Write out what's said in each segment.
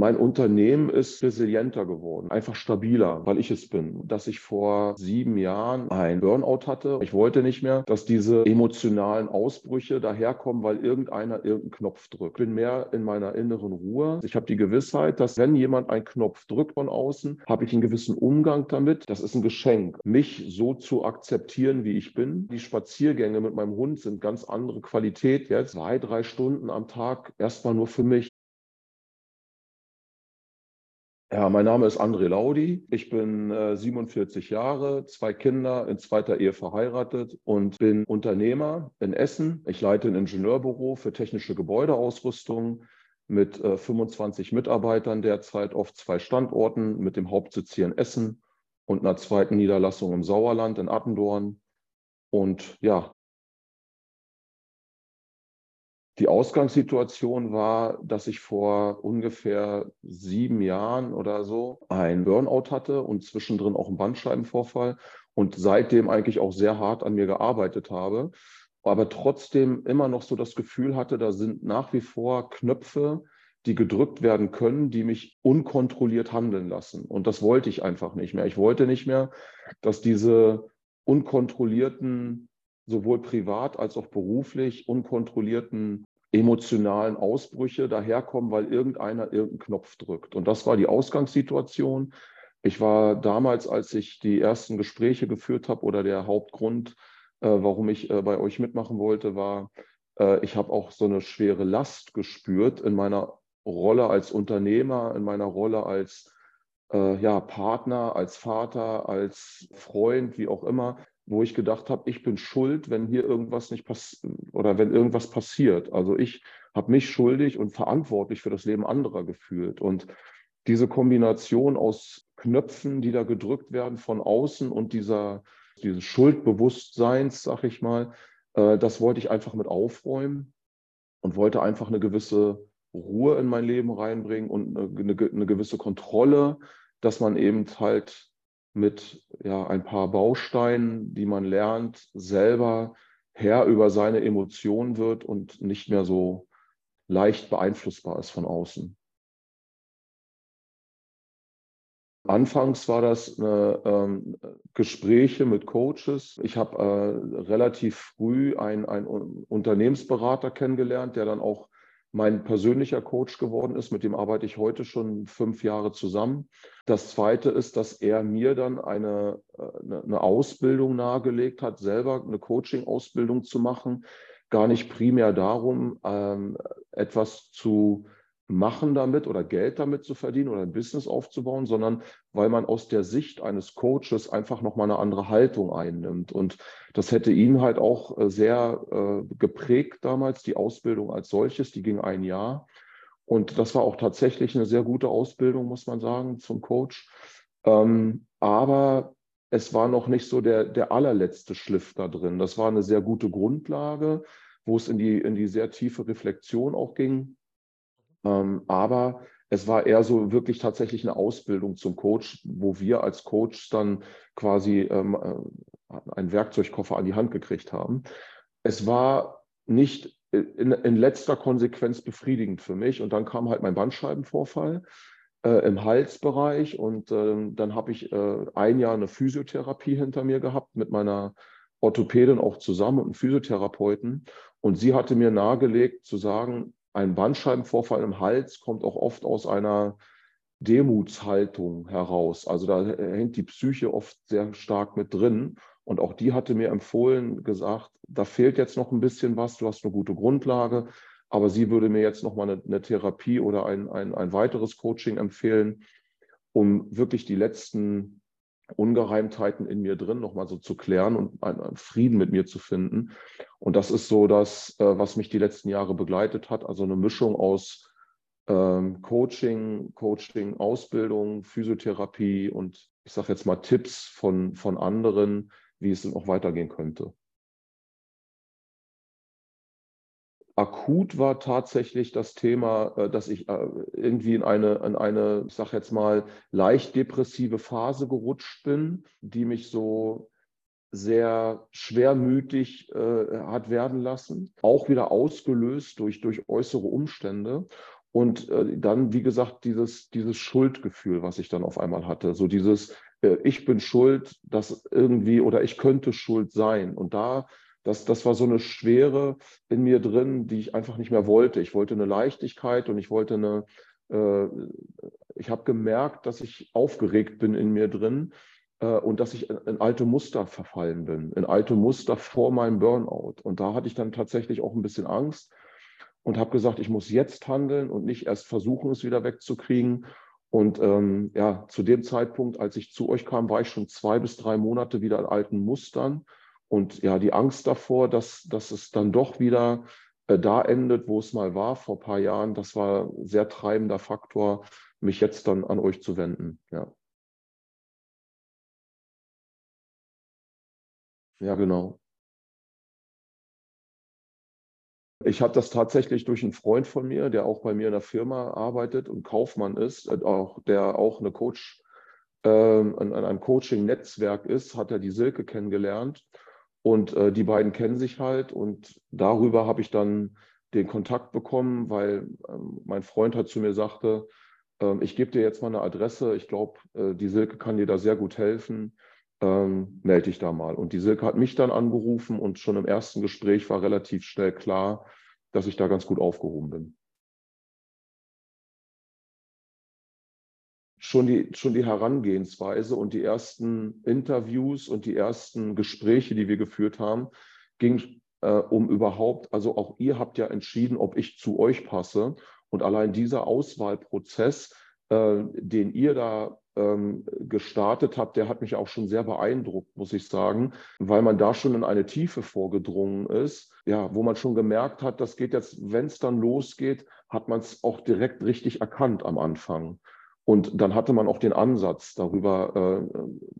Mein Unternehmen ist resilienter geworden, einfach stabiler, weil ich es bin. Dass ich vor sieben Jahren ein Burnout hatte. Ich wollte nicht mehr, dass diese emotionalen Ausbrüche daherkommen, weil irgendeiner irgendeinen Knopf drückt. Ich bin mehr in meiner inneren Ruhe. Ich habe die Gewissheit, dass wenn jemand einen Knopf drückt von außen, habe ich einen gewissen Umgang damit. Das ist ein Geschenk, mich so zu akzeptieren, wie ich bin. Die Spaziergänge mit meinem Hund sind ganz andere Qualität jetzt. Zwei, drei Stunden am Tag erstmal nur für mich. Ja, mein Name ist André Laudi. Ich bin äh, 47 Jahre, zwei Kinder, in zweiter Ehe verheiratet und bin Unternehmer in Essen. Ich leite ein Ingenieurbüro für technische Gebäudeausrüstung mit äh, 25 Mitarbeitern derzeit auf zwei Standorten mit dem Hauptsitz hier in Essen und einer zweiten Niederlassung im Sauerland in Attendorn. Und ja, die Ausgangssituation war, dass ich vor ungefähr sieben Jahren oder so ein Burnout hatte und zwischendrin auch einen Bandscheibenvorfall und seitdem eigentlich auch sehr hart an mir gearbeitet habe, aber trotzdem immer noch so das Gefühl hatte, da sind nach wie vor Knöpfe, die gedrückt werden können, die mich unkontrolliert handeln lassen. Und das wollte ich einfach nicht mehr. Ich wollte nicht mehr, dass diese unkontrollierten sowohl privat als auch beruflich unkontrollierten emotionalen Ausbrüche daherkommen, weil irgendeiner irgendeinen Knopf drückt. Und das war die Ausgangssituation. Ich war damals, als ich die ersten Gespräche geführt habe oder der Hauptgrund, äh, warum ich äh, bei euch mitmachen wollte, war, äh, ich habe auch so eine schwere Last gespürt in meiner Rolle als Unternehmer, in meiner Rolle als äh, ja, Partner, als Vater, als Freund, wie auch immer, wo ich gedacht habe, ich bin schuld, wenn hier irgendwas nicht passiert oder wenn irgendwas passiert. Also ich habe mich schuldig und verantwortlich für das Leben anderer gefühlt. Und diese Kombination aus Knöpfen, die da gedrückt werden von außen und dieser, dieses Schuldbewusstseins, sag ich mal, äh, das wollte ich einfach mit aufräumen und wollte einfach eine gewisse Ruhe in mein Leben reinbringen und eine, eine gewisse Kontrolle, dass man eben halt mit ja, ein paar Bausteinen, die man lernt, selber Herr über seine Emotionen wird und nicht mehr so leicht beeinflussbar ist von außen. Anfangs war das eine, ähm, Gespräche mit Coaches. Ich habe äh, relativ früh einen, einen Unternehmensberater kennengelernt, der dann auch mein persönlicher Coach geworden ist. Mit dem arbeite ich heute schon fünf Jahre zusammen. Das Zweite ist, dass er mir dann eine, äh, eine Ausbildung nahegelegt hat, selber eine Coaching-Ausbildung zu machen. Gar nicht primär darum, ähm, etwas zu machen damit oder Geld damit zu verdienen oder ein Business aufzubauen, sondern weil man aus der Sicht eines Coaches einfach nochmal eine andere Haltung einnimmt. Und das hätte ihn halt auch äh, sehr äh, geprägt damals, die Ausbildung als solches, die ging ein Jahr. Und das war auch tatsächlich eine sehr gute Ausbildung, muss man sagen, zum Coach. Ähm, aber es war noch nicht so der, der allerletzte Schliff da drin. Das war eine sehr gute Grundlage, wo es in die, in die sehr tiefe Reflexion auch ging. Ähm, aber es war eher so wirklich tatsächlich eine Ausbildung zum Coach, wo wir als Coach dann quasi ähm, äh, einen Werkzeugkoffer an die Hand gekriegt haben. Es war nicht in, in, letzter Konsequenz befriedigend für mich. Und dann kam halt mein Bandscheibenvorfall äh, im Halsbereich. Und äh, dann habe ich äh, ein Jahr eine Physiotherapie hinter mir gehabt mit meiner Orthopädin auch zusammen und einem Physiotherapeuten. Und sie hatte mir nahegelegt zu sagen, ein Bandscheibenvorfall im Hals kommt auch oft aus einer Demutshaltung heraus. Also da hängt die Psyche oft sehr stark mit drin. Und auch die hatte mir empfohlen, gesagt, da fehlt jetzt noch ein bisschen was, du hast eine gute Grundlage, aber sie würde mir jetzt noch mal eine, eine Therapie oder ein, ein, ein weiteres Coaching empfehlen, um wirklich die letzten Ungereimtheiten in mir drin nochmal so zu klären und einen Frieden mit mir zu finden. Und das ist so das, äh, was mich die letzten Jahre begleitet hat. Also eine Mischung aus ähm, Coaching, Coaching, Ausbildung, Physiotherapie und ich sage jetzt mal Tipps von, von anderen, wie es dann auch weitergehen könnte. Akut war tatsächlich das Thema, äh, dass ich äh, irgendwie in eine, in eine, ich sage jetzt mal, leicht depressive Phase gerutscht bin, die mich so sehr schwermütig äh, hat werden lassen, auch wieder ausgelöst durch, durch äußere Umstände. Und äh, dann, wie gesagt, dieses, dieses Schuldgefühl, was ich dann auf einmal hatte. So dieses, äh, ich bin schuld, dass irgendwie, oder ich könnte schuld sein. Und da, das, das war so eine Schwere in mir drin, die ich einfach nicht mehr wollte. Ich wollte eine Leichtigkeit und ich wollte eine, äh, ich habe gemerkt, dass ich aufgeregt bin in mir drin äh, und dass ich in, in alte Muster verfallen bin, in alte Muster vor meinem Burnout. Und da hatte ich dann tatsächlich auch ein bisschen Angst und habe gesagt, ich muss jetzt handeln und nicht erst versuchen, es wieder wegzukriegen. Und ähm, ja, zu dem Zeitpunkt, als ich zu euch kam, war ich schon zwei bis drei Monate wieder in alten Mustern. Und ja, die Angst davor, dass, dass es dann doch wieder äh, da endet, wo es mal war vor ein paar Jahren, das war ein sehr treibender Faktor, mich jetzt dann an euch zu wenden. Ja, ja genau. Ich habe das tatsächlich durch einen Freund von mir, der auch bei mir in der Firma arbeitet und Kaufmann ist, äh, auch, der auch eine Coach, äh, an, an, einem Coaching-Netzwerk ist, hat er die Silke kennengelernt. Und äh, die beiden kennen sich halt. Und darüber habe ich dann den Kontakt bekommen, weil ähm, mein Freund hat zu mir sagte, äh, ich gebe dir jetzt mal eine Adresse. Ich glaube, äh, die Silke kann dir da sehr gut helfen ähm, melde dich da mal. Und die Silke hat mich dann angerufen und schon im ersten Gespräch war relativ schnell klar, dass ich da ganz gut aufgehoben bin. Schon die, schon die Herangehensweise und die ersten Interviews und die ersten Gespräche, die wir geführt haben, ging äh, um überhaupt, also auch ihr habt ja entschieden, ob ich zu euch passe. Und allein dieser Auswahlprozess, äh, den ihr da ähm, gestartet habt, der hat mich auch schon sehr beeindruckt, muss ich sagen, weil man da schon in eine Tiefe vorgedrungen ist, ja, wo man schon gemerkt hat, das geht jetzt, wenn es dann losgeht, hat man es auch direkt richtig erkannt am Anfang. Und dann hatte man auch den Ansatz, darüber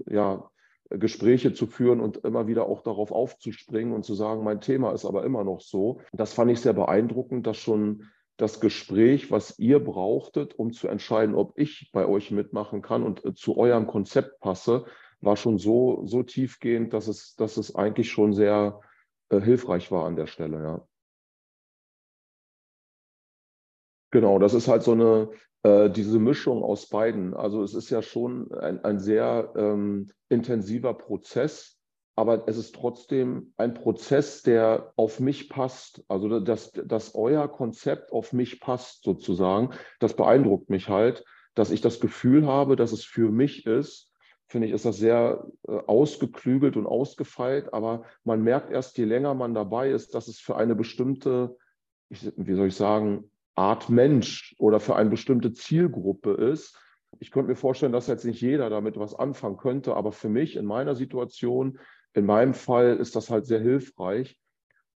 äh, ja, Gespräche zu führen und immer wieder auch darauf aufzuspringen und zu sagen, mein Thema ist aber immer noch so. Das fand ich sehr beeindruckend, dass schon das Gespräch, was ihr brauchtet, um zu entscheiden, ob ich bei euch mitmachen kann und äh, zu eurem Konzept passe, war schon so, so tiefgehend, dass es, dass es eigentlich schon sehr äh, hilfreich war an der Stelle, ja. Genau, das ist halt so eine, äh, diese Mischung aus beiden. Also es ist ja schon ein, ein sehr ähm, intensiver Prozess, aber es ist trotzdem ein Prozess, der auf mich passt. Also dass, dass euer Konzept auf mich passt sozusagen, das beeindruckt mich halt, dass ich das Gefühl habe, dass es für mich ist. Finde ich, ist das sehr äh, ausgeklügelt und ausgefeilt, aber man merkt erst, je länger man dabei ist, dass es für eine bestimmte, wie soll ich sagen, Art Mensch oder für eine bestimmte Zielgruppe ist. Ich könnte mir vorstellen, dass jetzt nicht jeder damit was anfangen könnte, aber für mich in meiner Situation in meinem Fall ist das halt sehr hilfreich,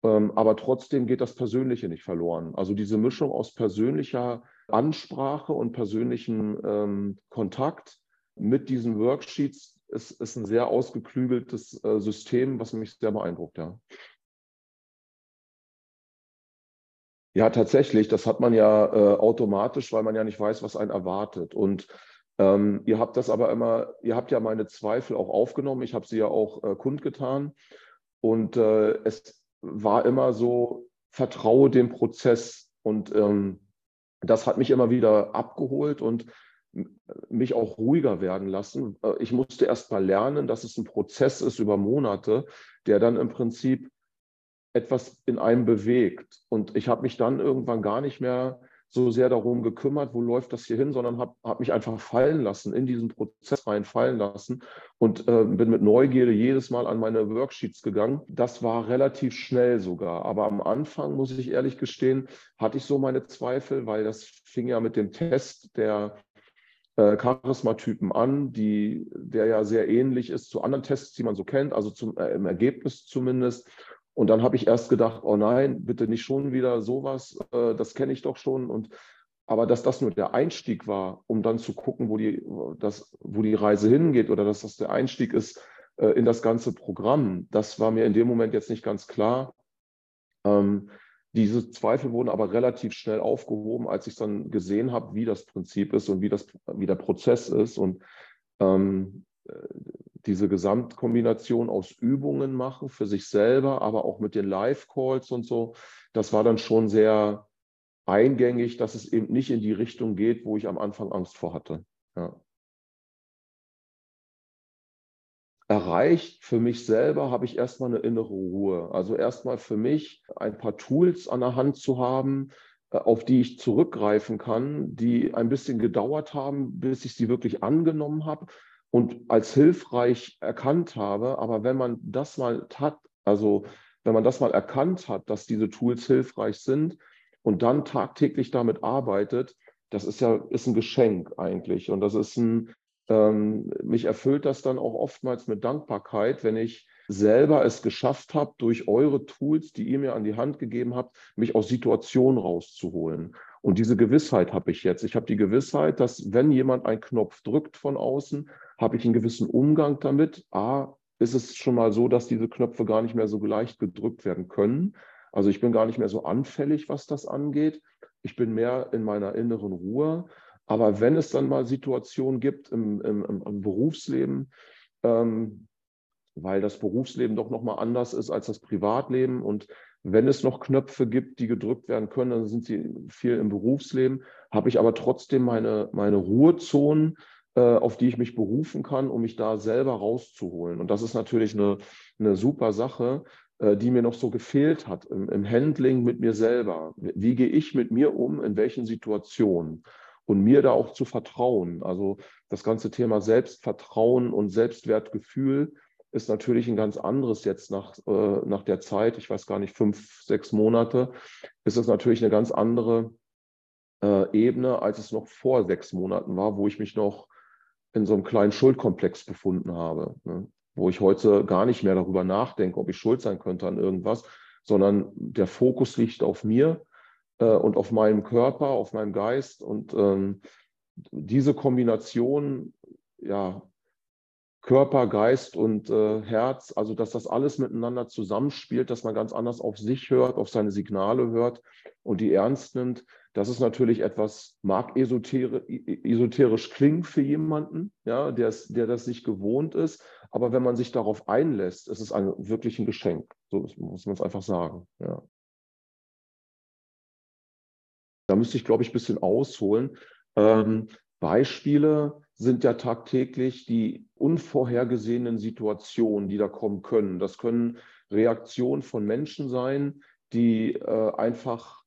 ähm, aber trotzdem geht das Persönliche nicht verloren. Also diese Mischung aus persönlicher Ansprache und persönlichem ähm, Kontakt mit diesen Worksheets ist, ist ein sehr ausgeklügeltes äh, System, was mich sehr beeindruckt, ja. Ja, tatsächlich. Das hat man ja äh, automatisch, weil man ja nicht weiß, was einen erwartet. Und ähm, ihr habt das aber immer, ihr habt ja meine Zweifel auch aufgenommen. Ich habe sie ja auch äh, kundgetan. Und äh, es war immer so, vertraue dem Prozess. Und ähm, das hat mich immer wieder abgeholt und mich auch ruhiger werden lassen. Äh, ich musste erst mal lernen, dass es ein Prozess ist über Monate, der dann im Prinzip etwas in einem bewegt. Und ich habe mich dann irgendwann gar nicht mehr so sehr darum gekümmert, wo läuft das hier hin, sondern habe hab mich einfach fallen lassen, in diesen Prozess rein fallen lassen und äh, bin mit Neugierde jedes Mal an meine Worksheets gegangen. Das war relativ schnell sogar. Aber am Anfang, muss ich ehrlich gestehen, hatte ich so meine Zweifel, weil das fing ja mit dem Test der äh, Charismatypen an, die, der ja sehr ähnlich ist zu anderen Tests, die man so kennt, also zum, äh, im Ergebnis zumindest. Und dann habe ich erst gedacht, oh nein, bitte nicht schon wieder sowas, äh, das kenne ich doch schon. Und aber dass das nur der Einstieg war, um dann zu gucken, wo die, das, wo die Reise hingeht oder dass das der Einstieg ist äh, in das ganze Programm, das war mir in dem Moment jetzt nicht ganz klar. Ähm, diese Zweifel wurden aber relativ schnell aufgehoben, als ich dann gesehen habe, wie das Prinzip ist und wie, das, wie der Prozess ist. Und ähm, diese Gesamtkombination aus Übungen machen für sich selber, aber auch mit den Live-Calls und so, das war dann schon sehr, eingängig, dass es eben nicht in die Richtung geht, wo ich am Anfang Angst vor hatte. Ja. Erreicht für mich selber habe ich erstmal eine innere Ruhe. Also erstmal für mich ein paar Tools an der Hand zu haben, äh, auf die ich zurückgreifen kann, die ein bisschen gedauert haben, bis ich sie wirklich angenommen habe und als hilfreich erkannt habe. Aber wenn man das mal hat, also wenn man das mal erkannt hat, dass diese Tools hilfreich sind und dann tagtäglich damit arbeitet, das ist ja ist ein Geschenk eigentlich. Und das ist ein, ähm, mich erfüllt das dann auch oftmals mit Dankbarkeit, wenn ich selber es geschafft habe, durch eure Tools, die ihr mir an die Hand gegeben habt, mich aus Situationen rauszuholen. Und diese Gewissheit habe ich jetzt. Ich habe die Gewissheit, dass wenn jemand einen Knopf drückt von außen, habe ich einen gewissen Umgang damit. A, ist es schon mal so, dass diese Knöpfe gar nicht mehr so leicht gedrückt werden können. Also ich bin gar nicht mehr so anfällig, was das angeht. Ich bin mehr in meiner inneren Ruhe. Aber wenn es dann mal Situationen gibt im, im, im Berufsleben, ähm, weil das Berufsleben doch nochmal anders ist als das Privatleben und wenn es noch Knöpfe gibt, die gedrückt werden können, dann sind sie viel im Berufsleben, habe ich aber trotzdem meine, meine Ruhezonen, äh, auf die ich mich berufen kann, um mich da selber rauszuholen. Und das ist natürlich eine, eine super Sache, äh, die mir noch so gefehlt hat im, im Handling mit mir selber. Wie gehe ich mit mir um, in welchen Situationen? Und mir da auch zu vertrauen. Also das ganze Thema Selbstvertrauen und Selbstwertgefühl ist natürlich ein ganz anderes jetzt nach, äh, nach der Zeit, ich weiß gar nicht, fünf, sechs Monate, ist es natürlich eine ganz andere äh, Ebene, als es noch vor sechs Monaten war, wo ich mich noch in so einem kleinen Schuldkomplex befunden habe, ne? wo ich heute gar nicht mehr darüber nachdenke, ob ich schuld sein könnte an irgendwas, sondern der Fokus liegt auf mir äh, und auf meinem Körper, auf meinem Geist. Und ähm, diese Kombination, ja, Körper, Geist und äh, Herz, also dass das alles miteinander zusammenspielt, dass man ganz anders auf sich hört, auf seine Signale hört und die ernst nimmt, das ist natürlich etwas, mag esoterisch klingen für jemanden, ja, der, der das nicht gewohnt ist. Aber wenn man sich darauf einlässt, ist es ein, wirklich ein Geschenk. So muss man es einfach sagen. Ja. Da müsste ich, glaube ich, ein bisschen ausholen. Ähm, Beispiele sind ja tagtäglich die unvorhergesehenen Situationen, die da kommen können. Das können Reaktionen von Menschen sein, die äh, einfach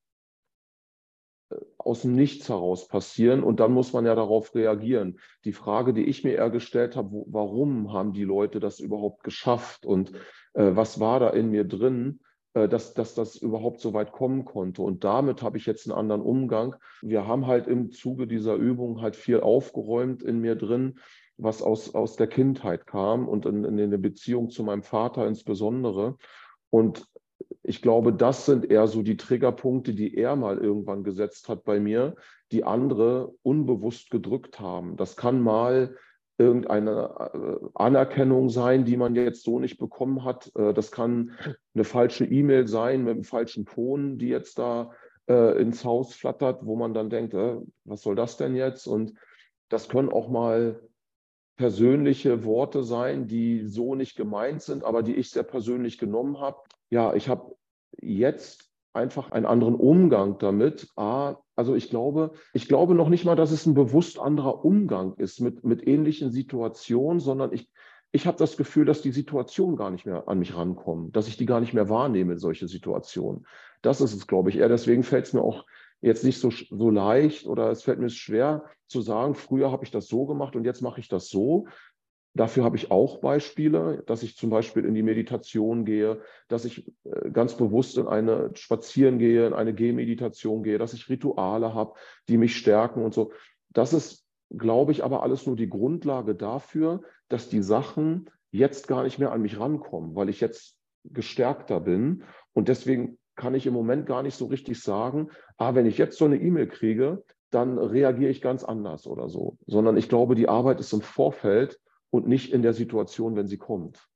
aus dem Nichts heraus passieren und dann muss man ja darauf reagieren. Die Frage, die ich mir eher gestellt habe, wo, warum haben die Leute das überhaupt geschafft und äh, was war da in mir drin, äh, dass, dass das überhaupt so weit kommen konnte. Und damit habe ich jetzt einen anderen Umgang. Wir haben halt im Zuge dieser Übung halt viel aufgeräumt in mir drin, was aus, aus der Kindheit kam und in, in der Beziehung zu meinem Vater insbesondere. Und ich glaube, das sind eher so die Triggerpunkte, die er mal irgendwann gesetzt hat bei mir, die andere unbewusst gedrückt haben. Das kann mal irgendeine äh, Anerkennung sein, die man jetzt so nicht bekommen hat. Äh, das kann eine falsche E-Mail sein mit einem falschen Ton, die jetzt da äh, ins Haus flattert, wo man dann denkt, was soll das denn jetzt? Und das können auch mal persönliche Worte sein, die so nicht gemeint sind, aber die ich sehr persönlich genommen habe. Ja, ich habe jetzt einfach einen anderen Umgang damit. also ich glaube, ich glaube noch nicht mal, dass es ein bewusst anderer Umgang ist mit, mit ähnlichen Situationen, sondern ich, ich habe das Gefühl, dass die Situationen gar nicht mehr an mich rankommen, dass ich die gar nicht mehr wahrnehme, solche Situationen. Das ist es, glaube ich, eher. Deswegen fällt es mir auch jetzt nicht so, so leicht oder es fällt mir schwer zu sagen, früher habe ich das so gemacht und jetzt mache ich das so. Dafür habe ich auch Beispiele, dass ich zum Beispiel in die Meditation gehe, dass ich äh, ganz bewusst in eine Spazieren gehe, in eine Gehmeditation gehe, dass ich Rituale habe, die mich stärken und so. Das ist, glaube ich, aber alles nur die Grundlage dafür, dass die Sachen jetzt gar nicht mehr an mich rankommen, weil ich jetzt gestärkter bin. Und deswegen kann ich im Moment gar nicht so richtig sagen, ah, wenn ich jetzt so eine E-Mail kriege, dann reagiere ich ganz anders oder so. Sondern ich glaube, die Arbeit ist im Vorfeld und nicht in der Situation, wenn sie kommt.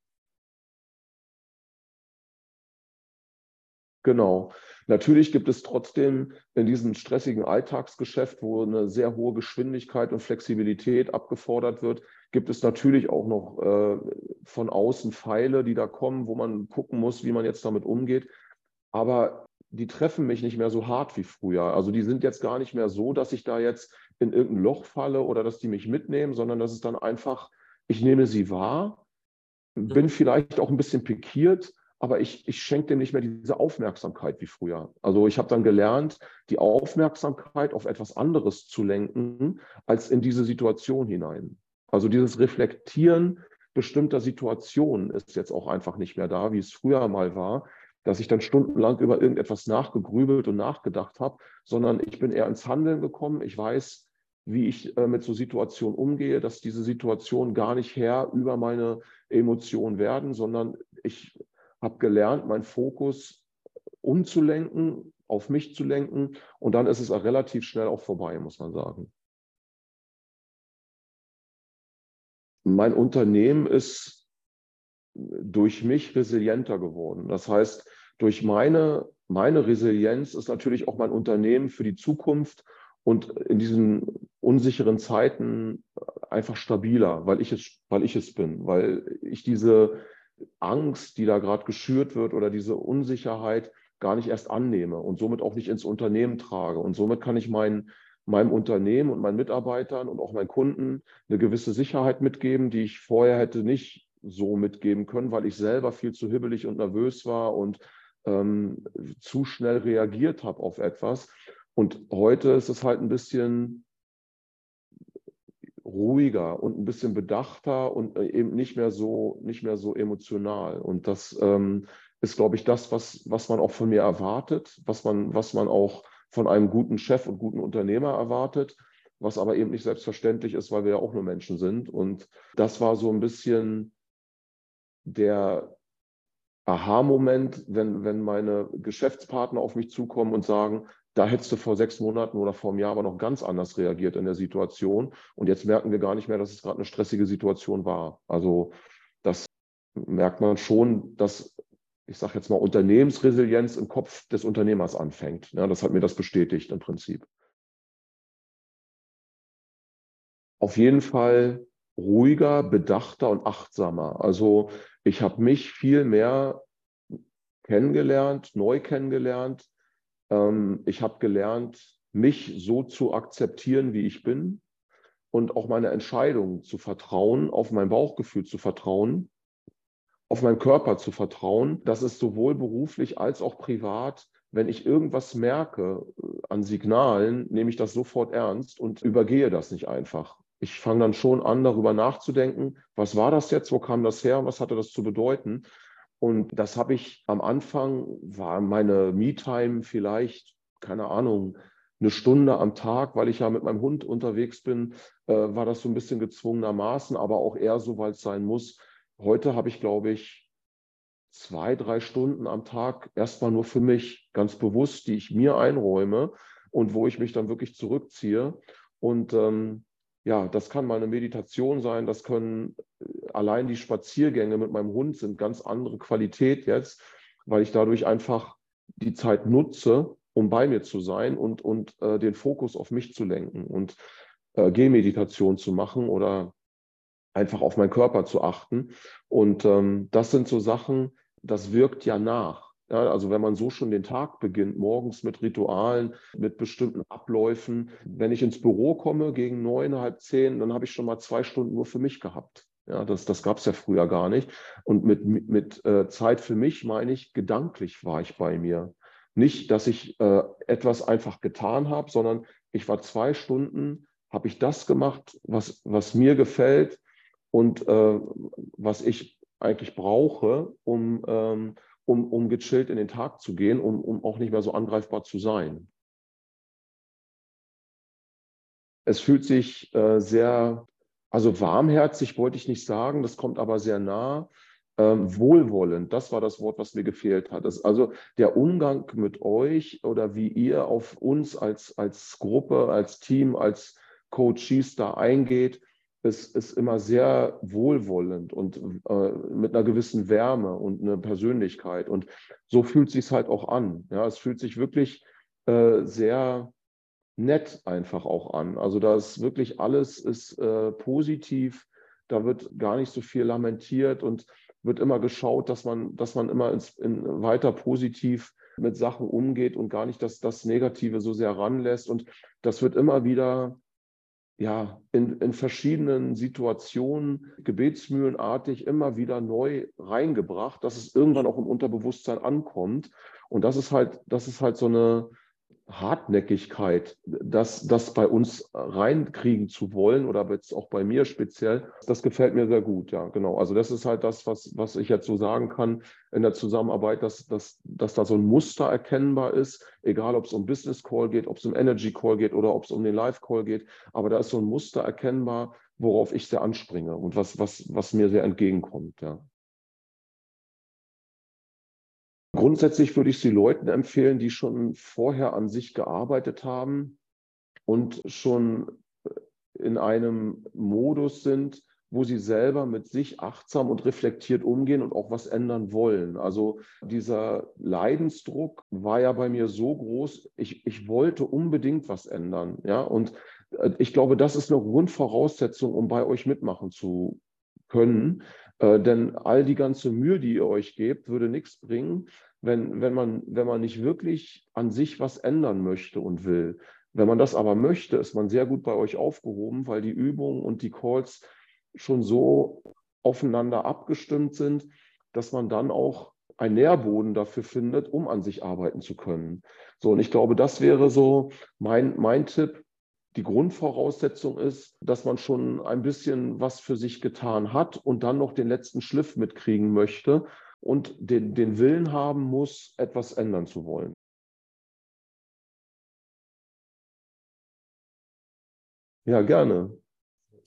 Genau. Natürlich gibt es trotzdem in diesem stressigen Alltagsgeschäft, wo eine sehr hohe Geschwindigkeit und Flexibilität abgefordert wird, gibt es natürlich auch noch äh, von außen Pfeile, die da kommen, wo man gucken muss, wie man jetzt damit umgeht. aber die treffen mich nicht mehr so hart wie früher. Also die sind jetzt gar nicht mehr so, dass ich da jetzt in irgendein Loch falle oder dass die mich mitnehmen, sondern das ist dann einfach, ich nehme sie wahr, bin mhm. vielleicht auch ein bisschen pikiert, aber ich, ich schenke dem nicht mehr diese Aufmerksamkeit wie früher. Also ich habe dann gelernt, die Aufmerksamkeit auf etwas anderes zu lenken, als in diese Situation hinein. Also dieses Reflektieren bestimmter Situationen ist jetzt auch einfach nicht mehr da, wie es früher mal war, dass ich dann stundenlang über irgendetwas nachgegrübelt und nachgedacht habe, sondern ich bin eher ins Handeln gekommen. Ich weiß, wie ich äh, mit so Situationen umgehe, dass diese Situationen gar nicht Herr über meine Emotionen werden, sondern ich habe gelernt, meinen Fokus umzulenken, auf mich zu lenken und dann ist es auch relativ schnell auch vorbei, muss man sagen. Mein Unternehmen ist durch mich resilienter geworden. Das heißt, durch meine, meine Resilienz ist natürlich auch mein Unternehmen für die Zukunft und in diesen unsicheren Zeiten einfach stabiler, weil ich es, weil ich es bin, weil ich diese Angst, die da gerade geschürt wird oder diese Unsicherheit gar nicht erst annehme und somit auch nicht ins Unternehmen trage. Und somit kann ich mein, meinem Unternehmen und meinen Mitarbeitern und auch meinen Kunden eine gewisse Sicherheit mitgeben, die ich vorher hätte nicht so mitgeben können, weil ich selber viel zu hibbelig und nervös war und ähm, zu schnell reagiert habe auf etwas. Und heute ist es halt ein bisschen ruhiger und ein bisschen bedachter und äh, eben nicht mehr so, nicht mehr so emotional. Und das ähm, ist, glaube ich, das, was, was man auch von mir erwartet, was man, was man auch von einem guten Chef und guten Unternehmer erwartet, was aber eben nicht selbstverständlich ist, weil wir ja auch nur Menschen sind. Und das war so ein bisschen der Aha-Moment, wenn, wenn meine Geschäftspartner auf mich zukommen und sagen, da hättest du vor sechs Monaten oder vor einem Jahr aber noch ganz anders reagiert in der Situation. Und jetzt merken wir gar nicht mehr, dass es gerade eine stressige Situation war. Also das merkt man schon, dass, ich sage jetzt mal, Unternehmensresilienz im Kopf des Unternehmers anfängt. Ja, das hat mir das bestätigt im Prinzip. Auf jeden Fall ruhiger, bedachter und achtsamer. Also ich habe mich viel mehr kennengelernt, neu kennengelernt. Ähm, ich habe gelernt, mich so zu akzeptieren, wie ich bin und auch meine Entscheidungen zu vertrauen, auf mein Bauchgefühl zu vertrauen, auf meinen Körper zu vertrauen. Das ist sowohl beruflich als auch privat. Wenn ich irgendwas merke äh, an Signalen, nehme ich das sofort ernst und übergehe das nicht einfach ich fange dann schon an, darüber nachzudenken, was war das jetzt, wo kam das her, was hatte das zu bedeuten. Und das habe ich am Anfang, war meine Me-Time vielleicht, keine Ahnung, eine Stunde am Tag, weil ich ja mit meinem Hund unterwegs bin, äh, war das so ein bisschen gezwungenermaßen, aber auch eher so, weil es sein muss. Heute habe ich, glaube ich, zwei, drei Stunden am Tag erstmal nur für mich, ganz bewusst, die ich mir einräume und wo ich mich dann wirklich zurückziehe. Und ähm, ja, das kann mal eine Meditation sein, das können allein die Spaziergänge mit meinem Hund sind ganz andere Qualität jetzt, weil ich dadurch einfach die Zeit nutze, um bei mir zu sein und, und äh, den Fokus auf mich zu lenken und äh, Gehmeditation zu machen oder einfach auf meinen Körper zu achten. Und ähm, das sind so Sachen, das wirkt ja nach. Ja, also wenn man so schon den Tag beginnt, morgens mit Ritualen, mit bestimmten Abläufen. Wenn ich ins Büro komme gegen neun, halb zehn, dann habe ich schon mal zwei Stunden nur für mich gehabt. Ja, das, das gab es ja früher gar nicht. Und mit, mit, äh, Zeit für mich meine ich, gedanklich war ich bei mir. Nicht, dass ich äh, etwas einfach getan habe, sondern ich war zwei Stunden, habe ich das gemacht, was, was mir gefällt und äh, was ich eigentlich brauche, um ähm, um, um gechillt in den Tag zu gehen, um, um auch nicht mehr so angreifbar zu sein. Es fühlt sich äh, sehr, also warmherzig wollte ich nicht sagen, das kommt aber sehr nah. Ähm, wohlwollend, das war das Wort, was mir gefehlt hat. Also der Umgang mit euch oder wie ihr auf uns als, als Gruppe, als Team, als Coaches da eingeht, ist, ist immer sehr wohlwollend und äh, mit einer gewissen Wärme und einer Persönlichkeit. Und so fühlt es sich halt auch an. Ja, es fühlt sich wirklich äh, sehr nett einfach auch an. Also da ist wirklich alles ist äh, positiv. Da wird gar nicht so viel lamentiert und wird immer geschaut, dass man, dass man immer ins, in, weiter positiv mit Sachen umgeht und gar nicht das, das Negative so sehr ranlässt. Und das wird immer wieder ja, in, in verschiedenen Situationen gebetsmühlenartig immer wieder neu reingebracht, dass es irgendwann auch im Unterbewusstsein ankommt. Und das ist halt, das ist halt so eine, Hartnäckigkeit, das, das bei uns reinkriegen zu wollen oder jetzt auch bei mir speziell, das gefällt mir sehr gut, ja, genau. Also das ist halt das, was, was ich jetzt so sagen kann in der Zusammenarbeit, dass, dass, dass da so ein Muster erkennbar ist, egal ob es um Business Call geht, ob es um Energy Call geht oder ob es um den Live Call geht, aber da ist so ein Muster erkennbar, worauf ich sehr anspringe und was, was, was mir sehr entgegenkommt, ja. Grundsätzlich würde ich sie Leuten empfehlen, die schon vorher an sich gearbeitet haben und schon in einem Modus sind, wo sie selber mit sich achtsam und reflektiert umgehen und auch was ändern wollen. Also dieser Leidensdruck war ja bei mir so groß, ich, ich wollte unbedingt was ändern. Ja? Und äh, ich glaube, das ist eine Grundvoraussetzung, um bei euch mitmachen zu können. Äh, denn all die ganze Mühe, die ihr euch gebt, würde nichts bringen, wenn, wenn, man, wenn man nicht wirklich an sich was ändern möchte und will. Wenn man das aber möchte, ist man sehr gut bei euch aufgehoben, weil die Übungen und die Calls schon so aufeinander abgestimmt sind, dass man dann auch einen Nährboden dafür findet, um an sich arbeiten zu können. So, und ich glaube, das wäre so mein, mein Tipp, die Grundvoraussetzung ist, dass man schon ein bisschen was für sich getan hat und dann noch den letzten Schliff mitkriegen möchte und den, den Willen haben muss, etwas ändern zu wollen. Ja, gerne.